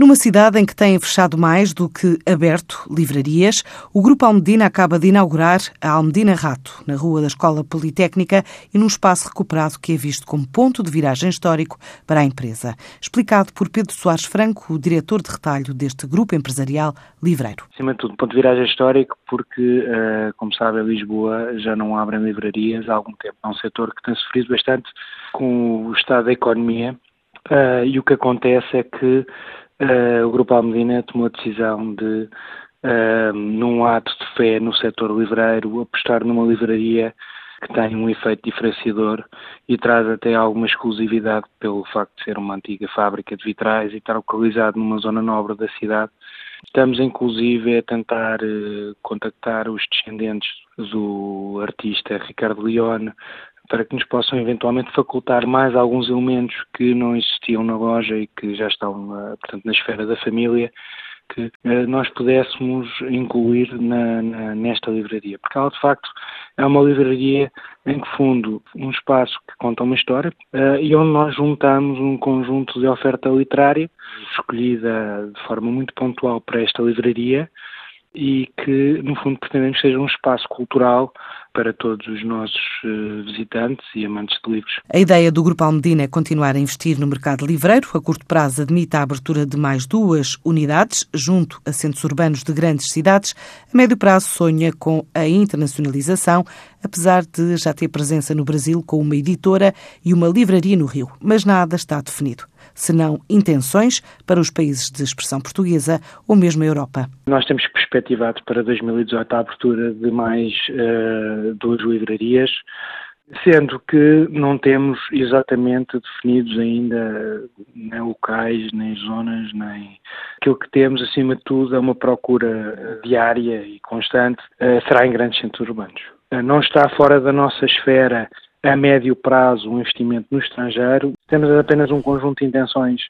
Numa cidade em que têm fechado mais do que aberto livrarias, o Grupo Almedina acaba de inaugurar a Almedina Rato, na Rua da Escola Politécnica e num espaço recuperado que é visto como ponto de viragem histórico para a empresa. Explicado por Pedro Soares Franco, o diretor de retalho deste grupo empresarial livreiro. Acima de tudo, ponto de viragem histórico porque, eh, como sabe, Lisboa já não abrem livrarias há algum tempo. É um setor que tem sofrido bastante com o estado da economia Uh, e o que acontece é que uh, o Grupo Almedina tomou a decisão de, uh, num ato de fé no setor livreiro, apostar numa livraria que tem um efeito diferenciador e traz até alguma exclusividade pelo facto de ser uma antiga fábrica de vitrais e estar localizado numa zona nobre da cidade. Estamos inclusive a tentar contactar os descendentes do artista Ricardo Leone para que nos possam eventualmente facultar mais alguns elementos que não existiam na loja e que já estão, eh, portanto, na esfera da família, que eh, nós pudéssemos incluir na, na, nesta livraria. Porque ela, de facto, é uma livraria em que fundo um espaço que conta uma história uh, e onde nós juntamos um conjunto de oferta literária escolhida de forma muito pontual para esta livraria e que, no fundo, pretendemos que seja um espaço cultural para todos os nossos uh, visitantes e amantes de livros. A ideia do Grupo Almedina é continuar a investir no mercado livreiro. A curto prazo admite a abertura de mais duas unidades, junto a centros urbanos de grandes cidades. A médio prazo sonha com a internacionalização, apesar de já ter presença no Brasil com uma editora e uma livraria no Rio. Mas nada está definido senão intenções para os países de expressão portuguesa ou mesmo a Europa. Nós temos perspectivado para 2018 a abertura de mais uh, duas livrarias, sendo que não temos exatamente definidos ainda nem locais, nem zonas, nem aquilo que temos acima de tudo é uma procura diária e constante, uh, será em grandes centros urbanos. Uh, não está fora da nossa esfera a médio prazo um investimento no estrangeiro. Temos apenas um conjunto de intenções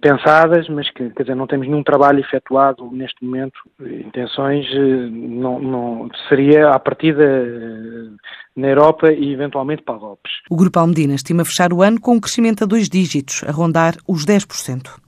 pensadas, mas que quer dizer, não temos nenhum trabalho efetuado neste momento. Intenções eh, não, não seria a partida eh, na Europa e eventualmente para a Lopes. O Grupo Almedina estima fechar o ano com um crescimento a dois dígitos, a rondar os 10%.